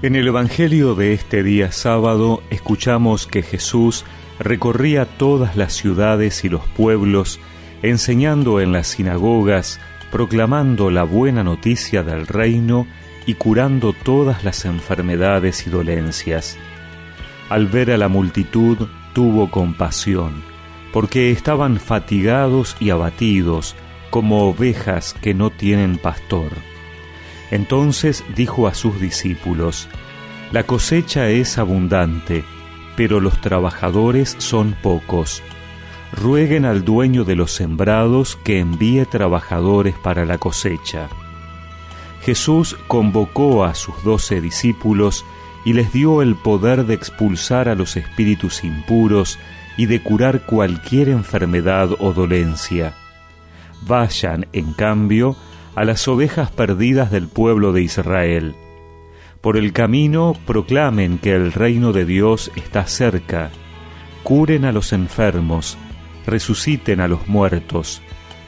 En el Evangelio de este día sábado escuchamos que Jesús recorría todas las ciudades y los pueblos, enseñando en las sinagogas, proclamando la buena noticia del reino y curando todas las enfermedades y dolencias. Al ver a la multitud tuvo compasión, porque estaban fatigados y abatidos como ovejas que no tienen pastor entonces dijo a sus discípulos, La cosecha es abundante, pero los trabajadores son pocos. Rueguen al dueño de los sembrados que envíe trabajadores para la cosecha. Jesús convocó a sus doce discípulos y les dio el poder de expulsar a los espíritus impuros y de curar cualquier enfermedad o dolencia. Vayan, en cambio, a las ovejas perdidas del pueblo de Israel. Por el camino proclamen que el reino de Dios está cerca, curen a los enfermos, resuciten a los muertos,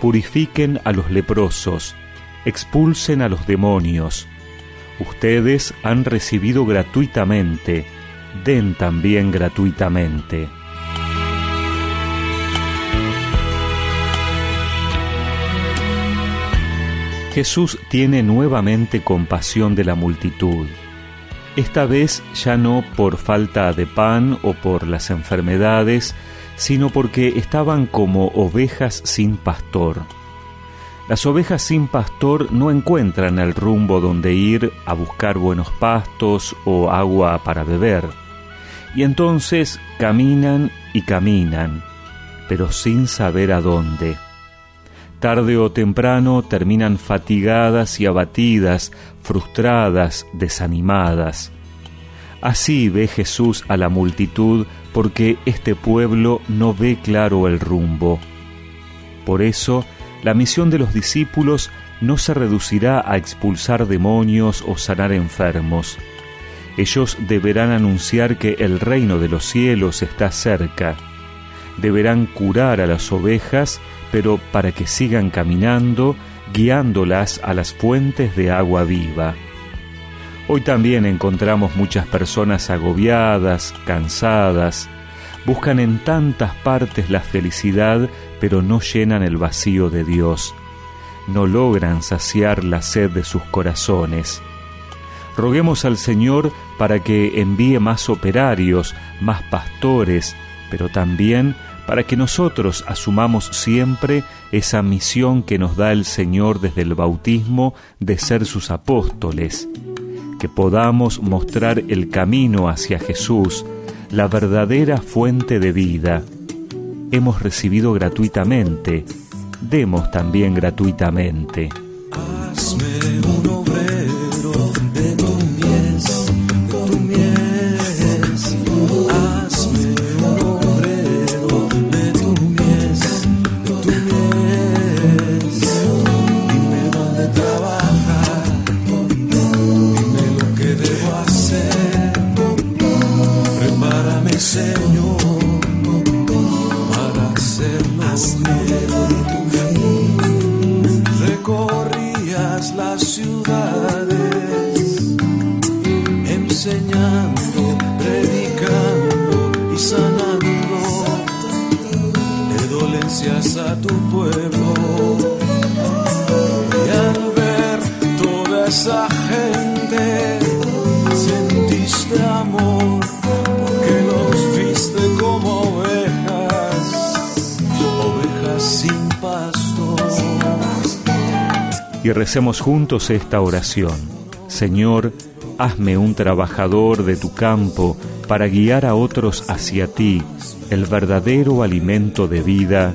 purifiquen a los leprosos, expulsen a los demonios. Ustedes han recibido gratuitamente, den también gratuitamente. Jesús tiene nuevamente compasión de la multitud, esta vez ya no por falta de pan o por las enfermedades, sino porque estaban como ovejas sin pastor. Las ovejas sin pastor no encuentran el rumbo donde ir a buscar buenos pastos o agua para beber, y entonces caminan y caminan, pero sin saber a dónde tarde o temprano terminan fatigadas y abatidas, frustradas, desanimadas. Así ve Jesús a la multitud porque este pueblo no ve claro el rumbo. Por eso, la misión de los discípulos no se reducirá a expulsar demonios o sanar enfermos. Ellos deberán anunciar que el reino de los cielos está cerca. Deberán curar a las ovejas pero para que sigan caminando, guiándolas a las fuentes de agua viva. Hoy también encontramos muchas personas agobiadas, cansadas, buscan en tantas partes la felicidad, pero no llenan el vacío de Dios, no logran saciar la sed de sus corazones. Roguemos al Señor para que envíe más operarios, más pastores, pero también para que nosotros asumamos siempre esa misión que nos da el Señor desde el bautismo de ser sus apóstoles, que podamos mostrar el camino hacia Jesús, la verdadera fuente de vida. Hemos recibido gratuitamente, demos también gratuitamente. A tu pueblo. Y al ver toda esa gente, sentiste amor, porque los viste como ovejas, ovejas sin pastor y recemos juntos esta oración. Señor, hazme un trabajador de tu campo para guiar a otros hacia ti, el verdadero alimento de vida.